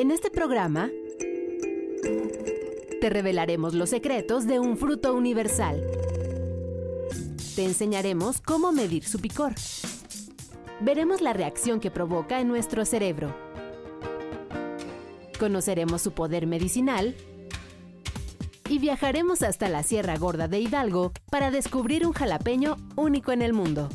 En este programa te revelaremos los secretos de un fruto universal. Te enseñaremos cómo medir su picor. Veremos la reacción que provoca en nuestro cerebro. Conoceremos su poder medicinal y viajaremos hasta la Sierra Gorda de Hidalgo para descubrir un jalapeño único en el mundo.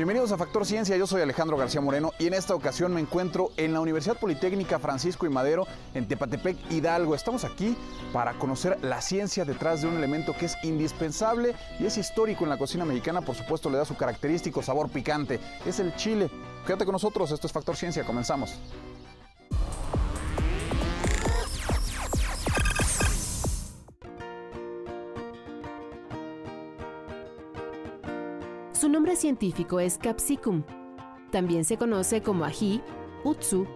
Bienvenidos a Factor Ciencia, yo soy Alejandro García Moreno y en esta ocasión me encuentro en la Universidad Politécnica Francisco y Madero en Tepatepec, Hidalgo. Estamos aquí para conocer la ciencia detrás de un elemento que es indispensable y es histórico en la cocina mexicana, por supuesto le da su característico sabor picante, es el chile. Quédate con nosotros, esto es Factor Ciencia, comenzamos. Nombre científico es Capsicum. También se conoce como ají, utsu,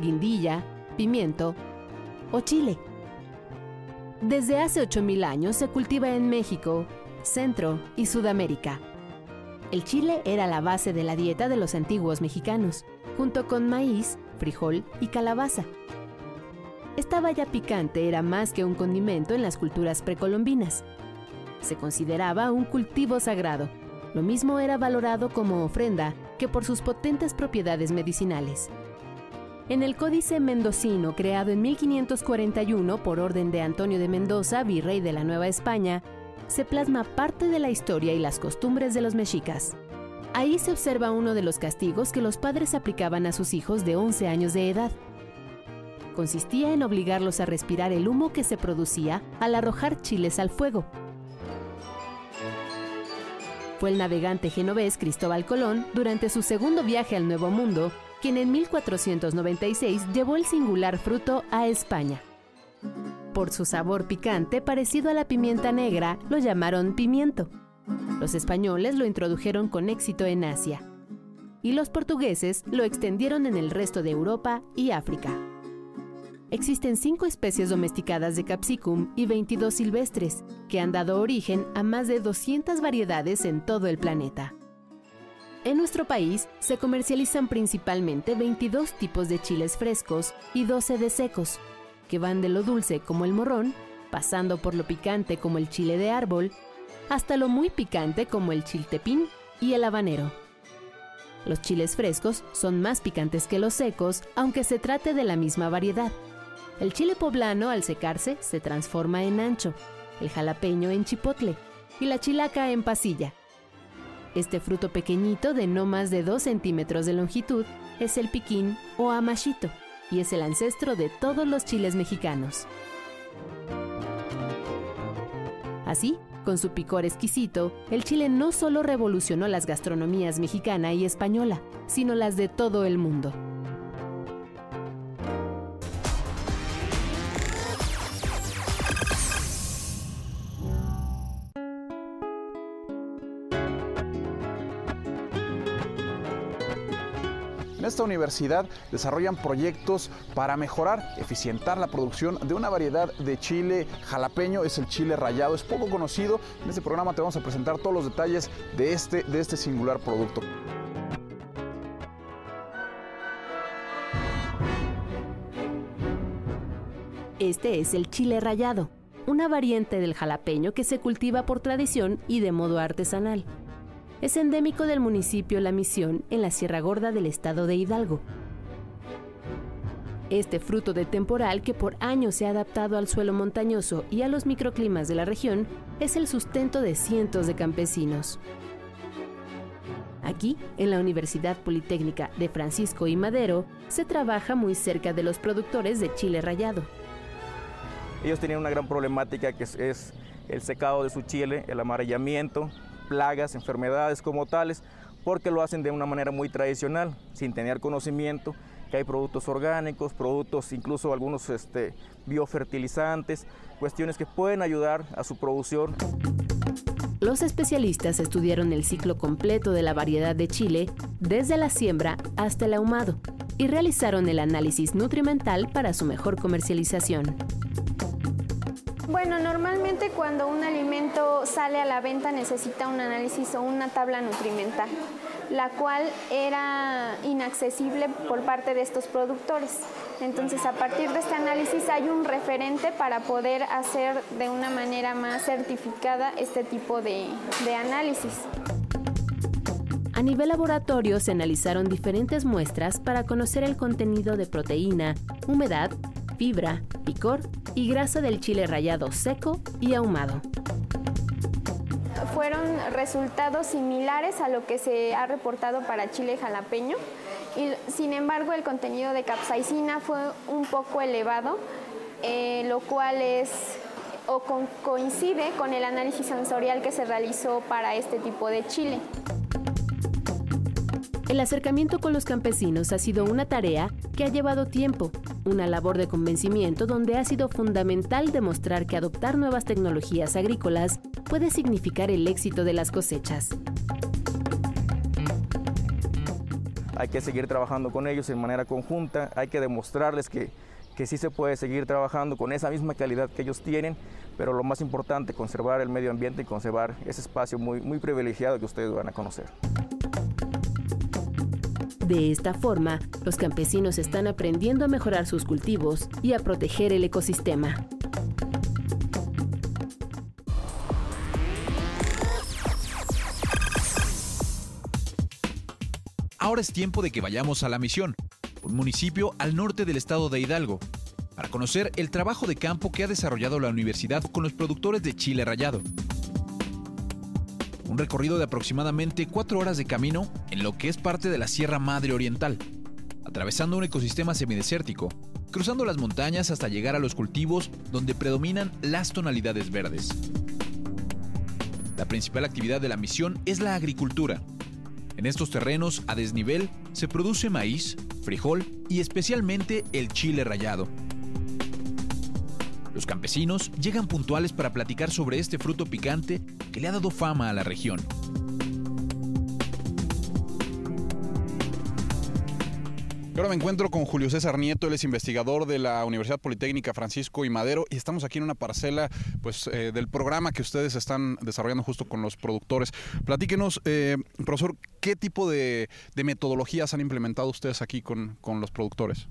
guindilla, pimiento o chile. Desde hace 8.000 años se cultiva en México, Centro y Sudamérica. El chile era la base de la dieta de los antiguos mexicanos, junto con maíz, frijol y calabaza. Esta valla picante era más que un condimento en las culturas precolombinas. Se consideraba un cultivo sagrado lo mismo era valorado como ofrenda que por sus potentes propiedades medicinales. En el Códice Mendocino, creado en 1541 por orden de Antonio de Mendoza, virrey de la Nueva España, se plasma parte de la historia y las costumbres de los mexicas. Ahí se observa uno de los castigos que los padres aplicaban a sus hijos de 11 años de edad. Consistía en obligarlos a respirar el humo que se producía al arrojar chiles al fuego, fue el navegante genovés Cristóbal Colón, durante su segundo viaje al Nuevo Mundo, quien en 1496 llevó el singular fruto a España. Por su sabor picante parecido a la pimienta negra, lo llamaron pimiento. Los españoles lo introdujeron con éxito en Asia. Y los portugueses lo extendieron en el resto de Europa y África. Existen cinco especies domesticadas de capsicum y 22 silvestres, que han dado origen a más de 200 variedades en todo el planeta. En nuestro país se comercializan principalmente 22 tipos de chiles frescos y 12 de secos, que van de lo dulce como el morrón, pasando por lo picante como el chile de árbol, hasta lo muy picante como el chiltepín y el habanero. Los chiles frescos son más picantes que los secos, aunque se trate de la misma variedad. El chile poblano al secarse se transforma en ancho, el jalapeño en chipotle y la chilaca en pasilla. Este fruto pequeñito de no más de 2 centímetros de longitud es el piquín o amachito y es el ancestro de todos los chiles mexicanos. Así, con su picor exquisito, el chile no solo revolucionó las gastronomías mexicana y española, sino las de todo el mundo. Esta universidad desarrollan proyectos para mejorar, eficientar la producción de una variedad de chile jalapeño, es el chile rayado, es poco conocido. En este programa te vamos a presentar todos los detalles de este, de este singular producto. Este es el chile rayado, una variante del jalapeño que se cultiva por tradición y de modo artesanal. Es endémico del municipio La Misión en la Sierra Gorda del estado de Hidalgo. Este fruto de temporal que por años se ha adaptado al suelo montañoso y a los microclimas de la región es el sustento de cientos de campesinos. Aquí, en la Universidad Politécnica de Francisco y Madero, se trabaja muy cerca de los productores de chile rallado. Ellos tenían una gran problemática que es, el secado de su chile, el amarillamiento, plagas, enfermedades como tales, porque lo hacen de una manera muy tradicional, sin tener conocimiento que hay productos orgánicos, productos incluso algunos este, biofertilizantes, cuestiones que pueden ayudar a su producción. Los especialistas estudiaron el ciclo completo de la variedad de chile, desde la siembra hasta el ahumado, y realizaron el análisis nutrimental para su mejor comercialización. Bueno, normalmente cuando un alimento sale a la venta necesita un análisis o una tabla nutrimental, la cual era inaccesible por parte de estos productores. Entonces, a partir de este análisis hay un referente para poder hacer de una manera más certificada este tipo de, de análisis. A nivel laboratorio se analizaron diferentes muestras para conocer el contenido de proteína, humedad, fibra, picor y grasa del chile rallado seco y ahumado. Fueron resultados similares a lo que se ha reportado para chile jalapeño, y, sin embargo el contenido de capsaicina fue un poco elevado, eh, lo cual es o coincide con el análisis sensorial que se realizó para este tipo de chile. El acercamiento con los campesinos ha sido una tarea que ha llevado tiempo, una labor de convencimiento donde ha sido fundamental demostrar que adoptar nuevas tecnologías agrícolas puede significar el éxito de las cosechas. Hay que seguir trabajando con ellos en manera conjunta, hay que demostrarles que, que sí se puede seguir trabajando con esa misma calidad que ellos tienen, pero lo más importante, conservar el medio ambiente y conservar ese espacio muy, muy privilegiado que ustedes van a conocer. De esta forma, los campesinos están aprendiendo a mejorar sus cultivos y a proteger el ecosistema. Ahora es tiempo de que vayamos a La Misión, un municipio al norte del estado de Hidalgo, para conocer el trabajo de campo que ha desarrollado la universidad con los productores de chile rallado un recorrido de aproximadamente cuatro horas de camino en lo que es parte de la Sierra Madre Oriental, atravesando un ecosistema semidesértico, cruzando las montañas hasta llegar a los cultivos donde predominan las tonalidades verdes. La principal actividad de la misión es la agricultura. En estos terrenos a desnivel se produce maíz, frijol y especialmente el chile rallado. Los campesinos llegan puntuales para platicar sobre este fruto picante que le ha dado fama a la región. ahora me encuentro con Julio César Nieto, él es investigador de la Universidad Politécnica Francisco y Madero y estamos aquí en una parcela pues, eh, del programa que ustedes están desarrollando justo con los productores. Platíquenos, eh, profesor, ¿qué tipo de, metodologías han implementado ustedes aquí con, con los productores?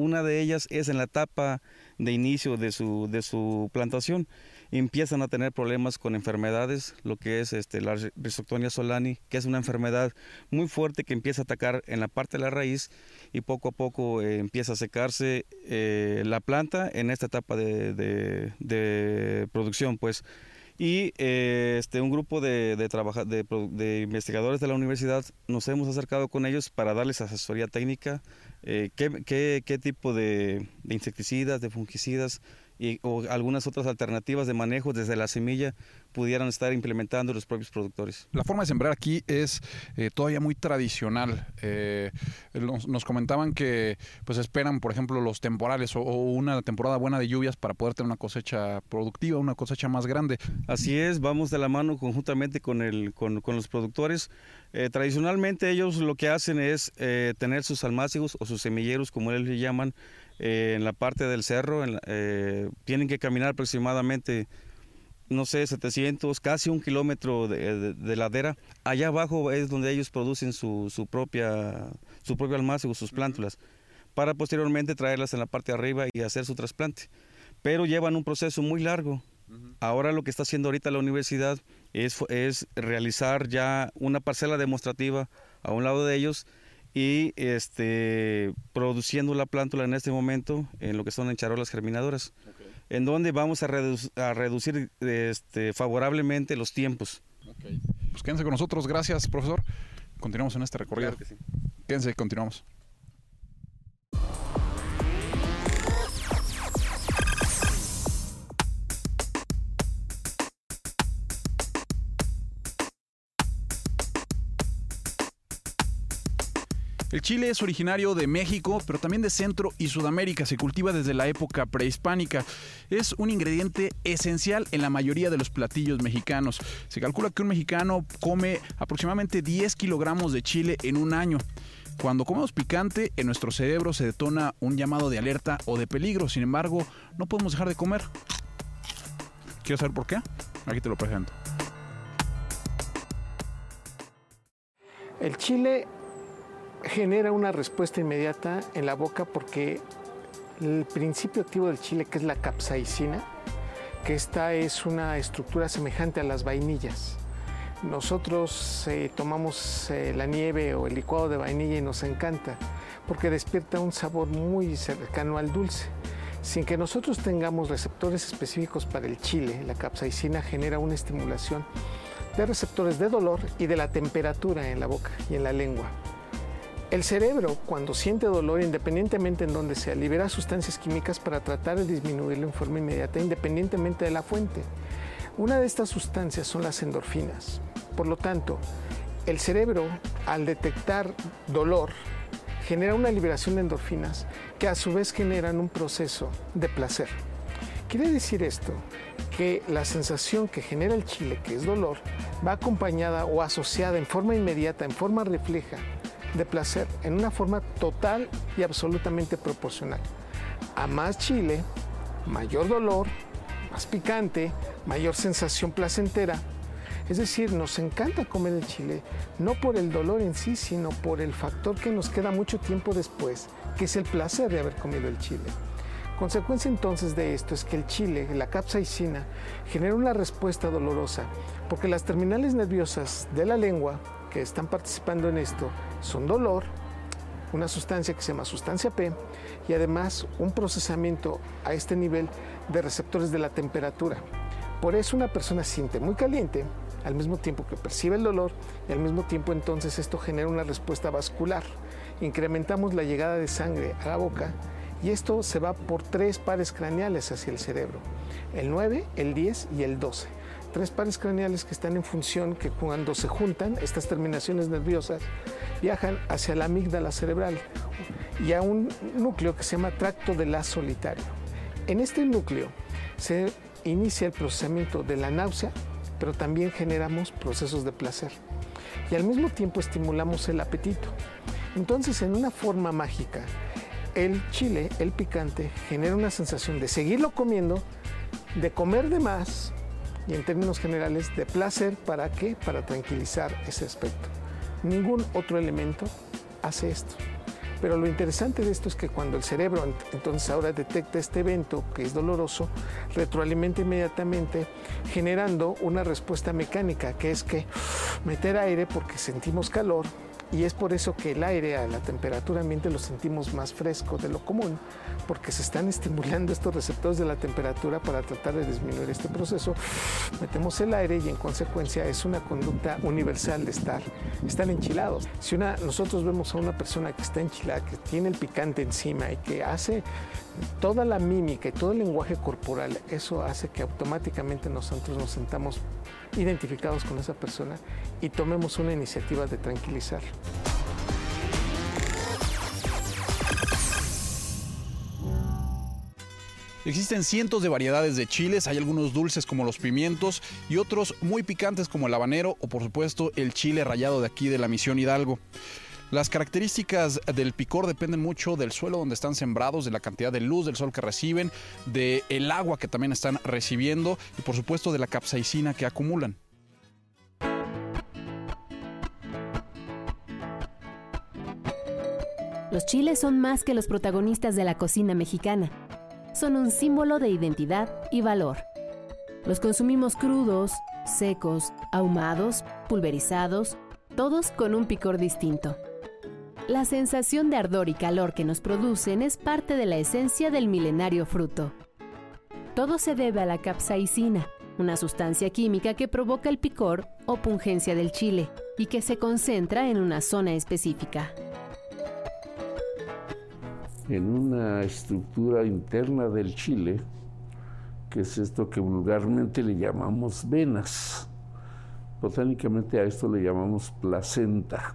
Una de ellas es en la etapa de inicio de su, de su plantación. Empiezan a tener problemas con enfermedades, lo que es este, la Rhizoctonia solani, que es una enfermedad muy fuerte que empieza a atacar en la parte de la raíz y poco a poco eh, empieza a secarse eh, la planta en esta etapa de, de, producción. Pues y eh, este, un grupo de, de, de, investigadores de la universidad nos hemos acercado con ellos para darles asesoría técnica, eh, qué, qué, tipo de, insecticidas, de fungicidas y, o algunas otras alternativas de manejo desde la semilla pudieran estar implementando los propios productores. La forma de sembrar aquí es eh, todavía muy tradicional. Eh, nos, comentaban que pues esperan, por ejemplo, los temporales o, una temporada buena de lluvias para poder tener una cosecha productiva, una cosecha más grande. Así es, vamos de la mano conjuntamente con, el, con, con los productores. Eh, tradicionalmente ellos lo que hacen es tener sus almácigos o sus semilleros, como ellos le llaman, en la parte del cerro. tienen que caminar aproximadamente no sé, 700, casi un kilómetro de, ladera. Allá abajo es donde ellos producen su, su, propia, su propio almacén o sus plántulas, para posteriormente traerlas en la parte de arriba y hacer su trasplante. Pero llevan un proceso muy largo. Ahora lo que está haciendo ahorita la universidad es, es realizar ya una parcela demostrativa a un lado de ellos y este, produciendo la plántula en este momento en lo que son en charolas germinadoras en donde vamos a, reducir este, favorablemente los tiempos. Pues quédense con nosotros, gracias profesor. Continuamos en este recorrido. Claro que sí. Quédense, continuamos. El chile es originario de México, pero también de Centro y Sudamérica. Se cultiva desde la época prehispánica. Es un ingrediente esencial en la mayoría de los platillos mexicanos. Se calcula que un mexicano come aproximadamente 10 kilogramos de chile en un año. Cuando comemos picante, en nuestro cerebro se detona un llamado de alerta o de peligro. Sin embargo, no podemos dejar de comer. ¿Quieres saber por qué? Aquí te lo presento. El chile genera una respuesta inmediata en la boca porque el principio activo del chile, que es la capsaicina, que esta es una estructura semejante a las vainillas. Nosotros eh, tomamos eh, la nieve o el licuado de vainilla y nos encanta porque despierta un sabor muy cercano al dulce. Sin que nosotros tengamos receptores específicos para el chile, la capsaicina genera una estimulación de receptores de dolor y de la temperatura en la boca y en la lengua. El cerebro, cuando siente dolor, independientemente en donde sea, libera sustancias químicas para tratar de disminuirlo en forma inmediata, independientemente de la fuente. Una de estas sustancias son las endorfinas. Por lo tanto, el cerebro, al detectar dolor, genera una liberación de endorfinas que a su vez generan un proceso de placer. Quiere decir esto que la sensación que genera el chile, que es dolor, va acompañada o asociada en forma inmediata, en forma refleja, de placer en una forma total y absolutamente proporcional. A más chile, mayor dolor, más picante, mayor sensación placentera. Es decir, nos encanta comer el chile, no por el dolor en sí, sino por el factor que nos queda mucho tiempo después, que es el placer de haber comido el chile. Consecuencia entonces de esto es que el chile, la capsaicina, genera una respuesta dolorosa, porque las terminales nerviosas de la lengua que están participando en esto son dolor, una sustancia que se llama sustancia P y además un procesamiento a este nivel de receptores de la temperatura. Por eso una persona siente muy caliente al mismo tiempo que percibe el dolor y al mismo tiempo entonces esto genera una respuesta vascular. Incrementamos la llegada de sangre a la boca y esto se va por tres pares craneales hacia el cerebro, el 9, el 10 y el 12 tres pares craneales que están en función que cuando se juntan, estas terminaciones nerviosas viajan hacia la amígdala cerebral y a un núcleo que se llama tracto de la solitario. En este núcleo se inicia el procesamiento de la náusea, pero también generamos procesos de placer y al mismo tiempo estimulamos el apetito. Entonces, en una forma mágica, el chile, el picante, genera una sensación de seguirlo comiendo, de comer de más y en términos generales de placer, ¿para qué? Para tranquilizar ese aspecto. Ningún otro elemento hace esto. Pero lo interesante de esto es que cuando el cerebro entonces ahora detecta este evento que es doloroso, retroalimenta inmediatamente generando una respuesta mecánica, que es que meter aire porque sentimos calor, y es por eso que el aire a la temperatura ambiente lo sentimos más fresco de lo común, porque se están estimulando estos receptores de la temperatura para tratar de disminuir este proceso. Metemos el aire y en consecuencia es una conducta universal de estar, están enchilados. Si una, nosotros vemos a una persona que está enchilada, que tiene el picante encima y que hace toda la mímica y todo el lenguaje corporal, eso hace que automáticamente nosotros nos sentamos identificados con esa persona y tomemos una iniciativa de tranquilizar. Existen cientos de variedades de chiles, hay algunos dulces como los pimientos y otros muy picantes como el habanero o por supuesto el chile rallado de aquí de la Misión Hidalgo. Las características del picor dependen mucho del suelo donde están sembrados, de la cantidad de luz del sol que reciben, del el agua que también están recibiendo y por supuesto de la capsaicina que acumulan. Los chiles son más que los protagonistas de la cocina mexicana. Son un símbolo de identidad y valor. Los consumimos crudos, secos, ahumados, pulverizados, todos con un picor distinto. La sensación de ardor y calor que nos producen es parte de la esencia del milenario fruto. Todo se debe a la capsaicina, una sustancia química que provoca el picor o pungencia del chile y que se concentra en una zona específica. En una estructura interna del chile, que es esto que vulgarmente le llamamos venas. Botánicamente a esto le llamamos placenta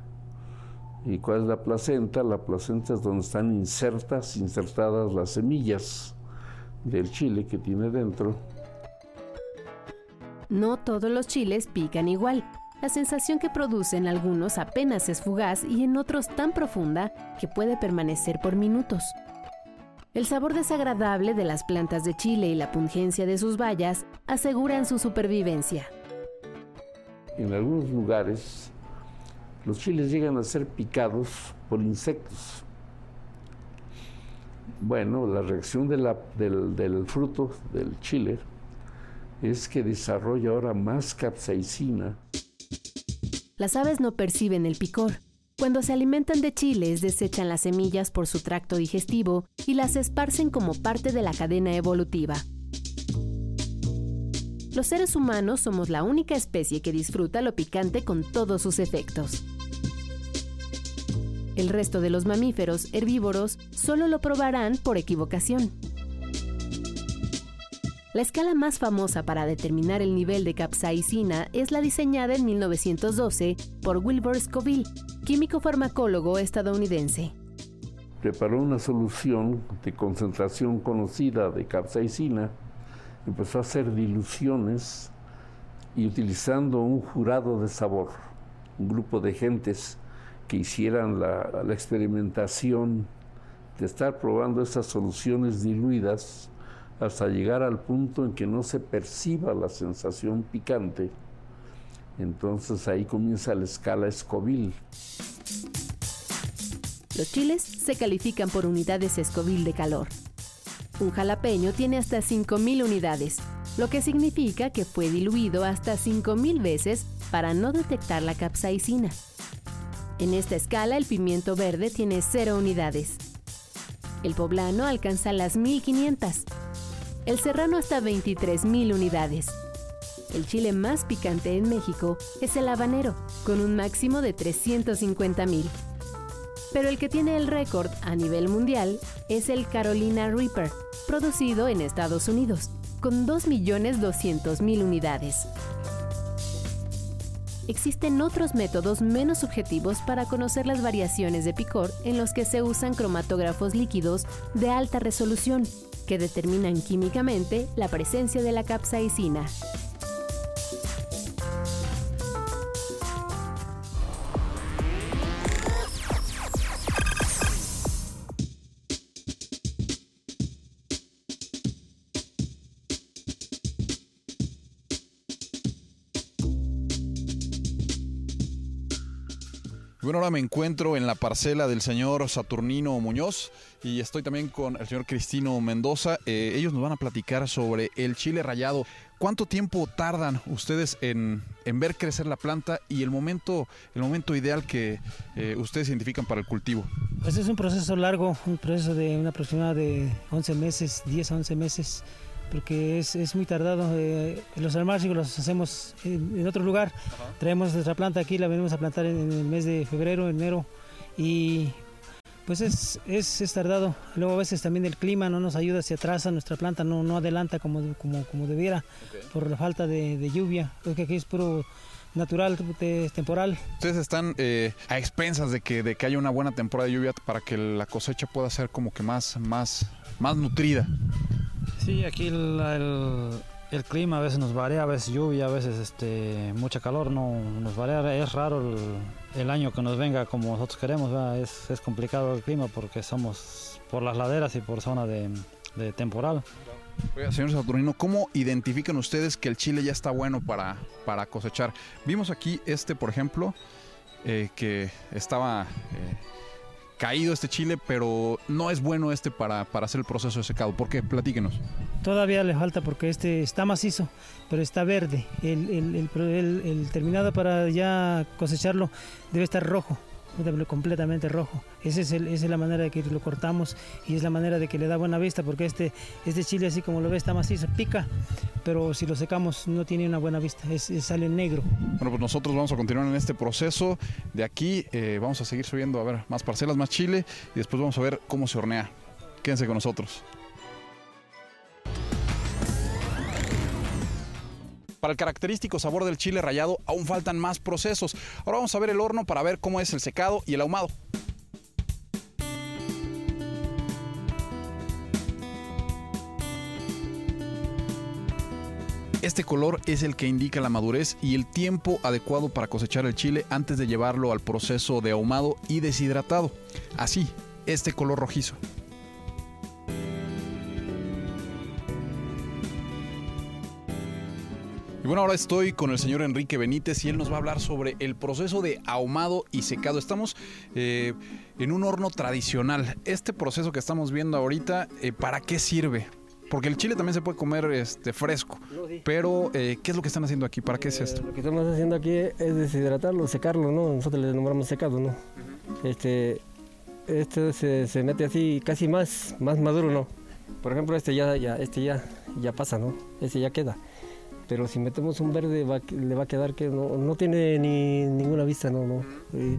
¿Y cuál es la placenta? La placenta es donde están insertas, insertadas las semillas del chile que tiene dentro. No todos los chiles pican igual. La sensación que producen algunos apenas es fugaz y en otros tan profunda que puede permanecer por minutos. El sabor desagradable de las plantas de chile y la pungencia de sus bayas aseguran su supervivencia. En algunos lugares los chiles llegan a ser picados por insectos. Bueno, la reacción del, del fruto del chile es que desarrolla ahora más capsaicina. Las aves no perciben el picor. Cuando se alimentan de chiles, desechan las semillas por su tracto digestivo y las esparcen como parte de la cadena evolutiva. Los seres humanos somos la única especie que disfruta lo picante con todos sus efectos. El resto de los mamíferos herbívoros solo lo probarán por equivocación. La escala más famosa para determinar el nivel de capsaicina es la diseñada en 1912 por Wilbur Scoville, químico farmacólogo estadounidense. Preparó una solución de concentración conocida de capsaicina, empezó a hacer diluciones y utilizando un jurado de sabor, un grupo de gentes que hicieran la, experimentación de estar probando esas soluciones diluidas hasta llegar al punto en que no se perciba la sensación picante. Entonces ahí comienza la escala Scoville. Los chiles se califican por unidades Scoville de calor. Un jalapeño tiene hasta 5.000 unidades, lo que significa que fue diluido hasta 5.000 veces para no detectar la capsaicina. En esta escala, el pimiento verde tiene 0 unidades. El poblano alcanza las 1500. El serrano hasta 23.000 unidades. El chile más picante en México es el habanero, con un máximo de 350.000. Pero el que tiene el récord a nivel mundial es el Carolina Reaper, producido en Estados Unidos, con 2.200.000 unidades. Existen otros métodos menos subjetivos para conocer las variaciones de picor en los que se usan cromatógrafos líquidos de alta resolución, que determinan químicamente la presencia de la capsaicina. Ahora me encuentro en la parcela del señor Saturnino Muñoz y estoy también con el señor Cristino Mendoza. Eh, ellos nos van a platicar sobre el chile rayado. ¿Cuánto tiempo tardan ustedes en, ver crecer la planta y el momento, el momento ideal que eh, ustedes identifican para el cultivo? Pues es un proceso largo, un proceso de una aproximada de 11 meses, 10 a 11 meses porque es, es muy tardado. Eh, los almácigos los hacemos en, otro lugar. Traemos nuestra planta aquí, la venimos a plantar en, el mes de febrero, enero, y pues es, es, es, tardado. Luego a veces también el clima no nos ayuda, se atrasa nuestra planta, no, no adelanta como, como, como debiera por la falta de, de lluvia, porque aquí es puro natural, temporal. Ustedes están eh, a expensas de que, de que haya una buena temporada de lluvia para que la cosecha pueda ser como que más, más, más nutrida. Sí, aquí el, clima a veces nos varía, a veces lluvia, a veces este, mucha calor, no nos varía. Es raro el, año que nos venga como nosotros queremos, es, complicado el clima porque somos por las laderas y por zona de, temporal. Oiga, señor Saturnino, ¿cómo identifican ustedes que el chile ya está bueno para, para cosechar? Vimos aquí este, por ejemplo, eh, que estaba eh, caído este chile, pero no es bueno este para, para hacer el proceso de secado. ¿Por qué? Platíquenos. Todavía le falta porque este está macizo, pero está verde. El, el terminado para ya cosecharlo debe estar rojo completamente rojo. Esa es, esa es la manera de que lo cortamos y es la manera de que le da buena vista porque este, este chile así como lo ve está macizo, pica, pero si lo secamos no tiene una buena vista, es, sale negro. Bueno, pues nosotros vamos a continuar en este proceso. De aquí eh, vamos a seguir subiendo a ver más parcelas, más chile y después vamos a ver cómo se hornea. Quédense con nosotros. Para el característico sabor del chile rallado aún faltan más procesos. Ahora vamos a ver el horno para ver cómo es el secado y el ahumado. Este color es el que indica la madurez y el tiempo adecuado para cosechar el chile antes de llevarlo al proceso de ahumado y deshidratado. Así, este color rojizo. Y bueno, ahora estoy con el señor Enrique Benítez y él nos va a hablar sobre el proceso de ahumado y secado. Estamos eh, en un horno tradicional. Este proceso que estamos viendo ahorita, eh, ¿para qué sirve? Porque el chile también se puede comer este, fresco. Pero, eh, ¿qué es lo que están haciendo aquí? ¿Para qué es esto? Lo que estamos haciendo aquí es deshidratarlo, secarlo, ¿no? Nosotros le nombramos secado, ¿no? Este, este se, se, mete así casi más, más maduro, ¿no? Por ejemplo, este ya, ya, este ya, ya pasa, ¿no? Este ya queda. Pero si metemos un verde le va a quedar que no, no tiene ni ninguna vista, ¿no? no.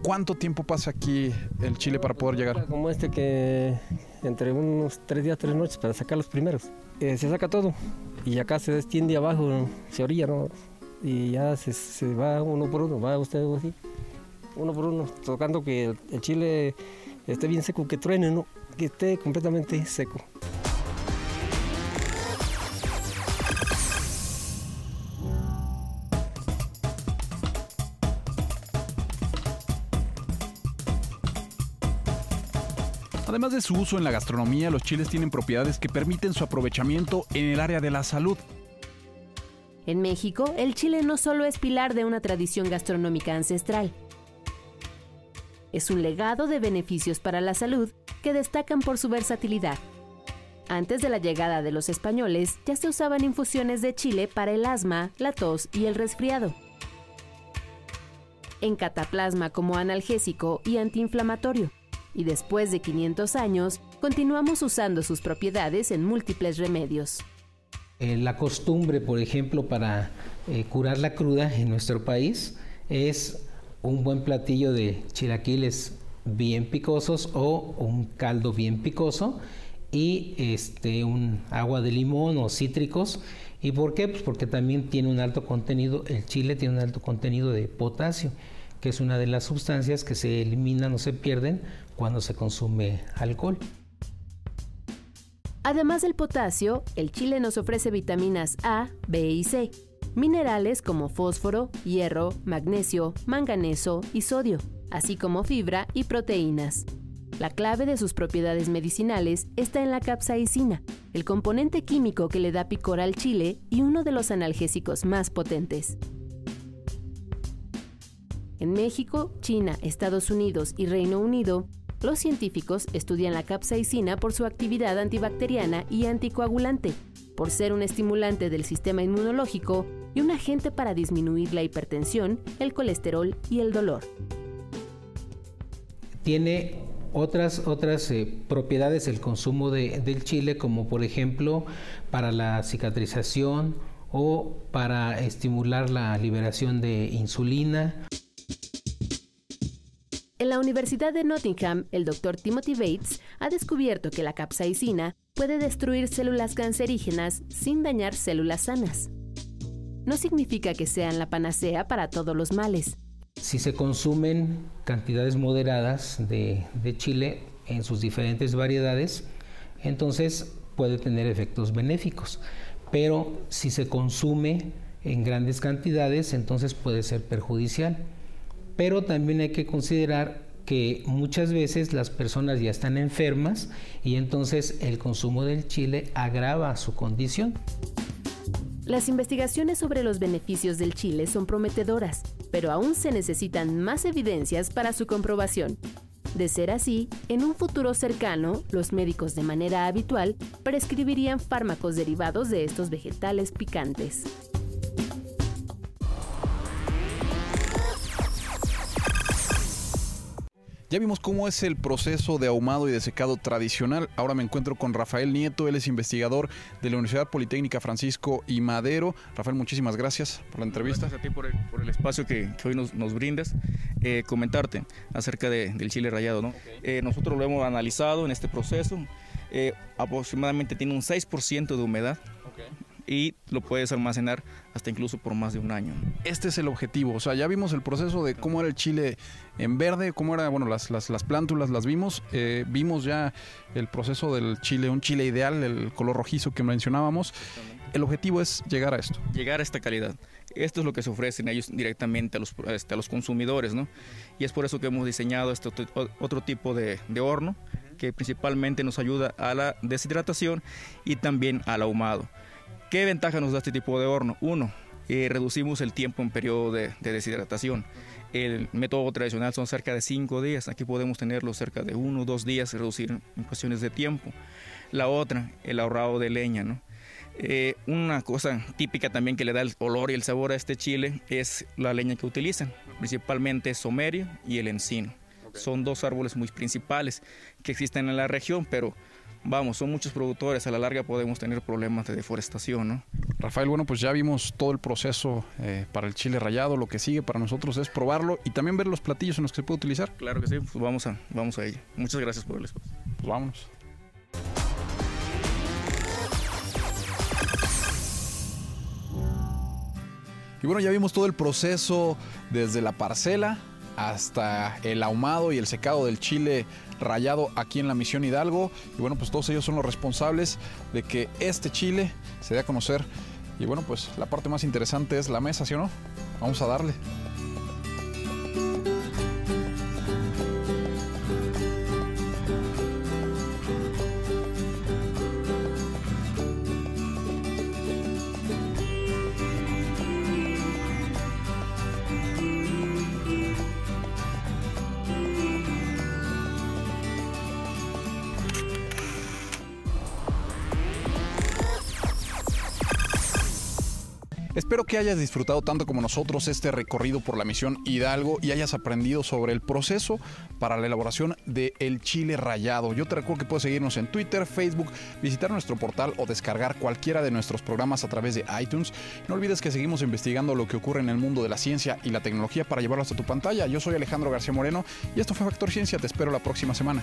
¿Cuánto tiempo pasa aquí el chile para poder llegar? Como este que entre unos tres días, tres noches para sacar los primeros. Eh, se saca todo y acá se extiende abajo, se orilla, ¿no? Y ya se, se, va uno por uno, va usted así, uno por uno, tocando que el, el chile esté bien seco, que truene, ¿no? Que esté completamente seco. Además de su uso en la gastronomía, los chiles tienen propiedades que permiten su aprovechamiento en el área de la salud. En México, el chile no solo es pilar de una tradición gastronómica ancestral, es un legado de beneficios para la salud que destacan por su versatilidad. Antes de la llegada de los españoles, ya se usaban infusiones de chile para el asma, la tos y el resfriado. En cataplasma como analgésico y antiinflamatorio y después de 500 años, continuamos usando sus propiedades en múltiples remedios. Eh, la costumbre, por ejemplo, para eh, curar la cruda en nuestro país es un buen platillo de chilaquiles bien picosos o un caldo bien picoso y este un agua de limón o cítricos. ¿Y por qué? Pues porque también tiene un alto contenido, el chile tiene un alto contenido de potasio, que es una de las sustancias que se eliminan o se pierden cuando se consume alcohol. Además del potasio, el chile nos ofrece vitaminas A, B y C, minerales como fósforo, hierro, magnesio, manganeso y sodio, así como fibra y proteínas. La clave de sus propiedades medicinales está en la capsaicina, el componente químico que le da picor al chile y uno de los analgésicos más potentes. En México, China, Estados Unidos y Reino Unido, los científicos estudian la capsaicina por su actividad antibacteriana y anticoagulante, por ser un estimulante del sistema inmunológico y un agente para disminuir la hipertensión, el colesterol y el dolor. Tiene otras, otras eh, propiedades el consumo de, del chile, como por ejemplo para la cicatrización o para estimular la liberación de insulina. En la Universidad de Nottingham, el doctor Timothy Bates ha descubierto que la capsaicina puede destruir células cancerígenas sin dañar células sanas. No significa que sean la panacea para todos los males. Si se consumen cantidades moderadas de, de chile en sus diferentes variedades, entonces puede tener efectos benéficos. Pero si se consume en grandes cantidades, entonces puede ser perjudicial pero también hay que considerar que muchas veces las personas ya están enfermas y entonces el consumo del chile agrava su condición. Las investigaciones sobre los beneficios del chile son prometedoras, pero aún se necesitan más evidencias para su comprobación. De ser así, en un futuro cercano, los médicos de manera habitual prescribirían fármacos derivados de estos vegetales picantes. Ya vimos cómo es el proceso de ahumado y de secado tradicional. Ahora me encuentro con Rafael Nieto, él es investigador de la Universidad Politécnica Francisco y Madero. Rafael, muchísimas gracias por la entrevista. Gracias a ti por el, espacio que, hoy nos, nos brindas. Eh, comentarte acerca del chile rallado. ¿no? Eh, nosotros lo hemos analizado en este proceso. Eh, aproximadamente tiene un 6% de humedad. Y lo puedes almacenar hasta incluso por más de un año. Este es el objetivo, o sea, ya vimos el proceso de cómo era el chile en verde, cómo era, bueno, las, las, las plántulas las vimos, eh, vimos ya el proceso del chile, un chile ideal, el color rojizo que mencionábamos. El objetivo es llegar a esto. Llegar a esta calidad. Esto es lo que se ofrecen ellos directamente a los, este, a los consumidores, ¿no? Y es por eso que hemos diseñado este otro tipo de, de horno que principalmente nos ayuda a la deshidratación y también al ahumado. ¿Qué ventaja nos da este tipo de horno? Uno, eh, reducimos el tiempo en periodo de, deshidratación. El método tradicional son cerca de cinco días, aquí podemos tenerlo cerca de uno o dos días, reducir en cuestiones de tiempo. La otra, el ahorrado de leña, ¿no? Eh, una cosa típica también que le da el olor y el sabor a este chile es la leña que utilizan, principalmente somerio y el encino. Son dos árboles muy principales que existen en la región, pero vamos, son muchos productores, a la larga podemos tener problemas de deforestación, ¿no? Rafael, bueno, pues ya vimos todo el proceso eh, para el chile rallado, lo que sigue para nosotros es probarlo y también ver los platillos en los que se puede utilizar. Claro que sí, pues vamos a, vamos a ello. Muchas gracias por el espacio. Pues vámonos. Y bueno, ya vimos todo el proceso desde la parcela hasta el ahumado y el secado del chile rayado aquí en la misión Hidalgo. Y bueno, pues todos ellos son los responsables de que este chile se dé a conocer. Y bueno, pues la parte más interesante es la mesa, ¿sí o no? Vamos a darle. Espero que hayas disfrutado tanto como nosotros este recorrido por la misión Hidalgo y hayas aprendido sobre el proceso para la elaboración el chile rallado. Yo te recuerdo que puedes seguirnos en Twitter, Facebook, visitar nuestro portal o descargar cualquiera de nuestros programas a través de iTunes. No olvides que seguimos investigando lo que ocurre en el mundo de la ciencia y la tecnología para llevarlo hasta tu pantalla. Yo soy Alejandro García Moreno y esto fue Factor Ciencia. Te espero la próxima semana.